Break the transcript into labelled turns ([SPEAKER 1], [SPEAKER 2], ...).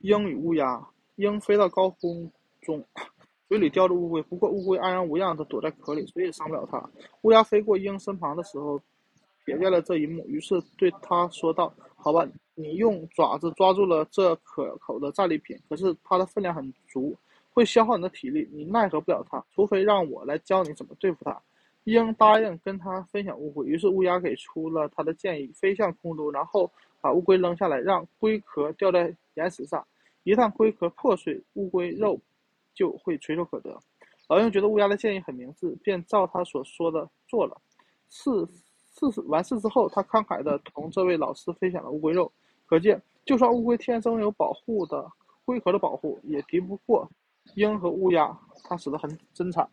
[SPEAKER 1] 鹰与乌鸦。鹰飞到高空中，嘴里叼着乌龟，不过乌龟安然无恙地躲在壳里，谁也伤不了它。乌鸦飞过鹰身旁的时候，瞥见了这一幕，于是对它说道：“好吧，你用爪子抓住了这可口的战利品，可是它的分量很足，会消耗你的体力，你奈何不了它，除非让我来教你怎么对付它。”鹰答应跟他分享乌龟，于是乌鸦给出了他的建议，飞向空中，然后把乌龟扔下来，让龟壳掉在岩石上。一旦龟壳破碎，乌龟肉就会垂手可得。老鹰觉得乌鸦的建议很明智，便照他所说的做了。事事完事之后，他慷慨地同这位老师分享了乌龟肉。可见，就算乌龟天生有保护的龟壳的保护，也敌不过鹰和乌鸦，它死得很真惨。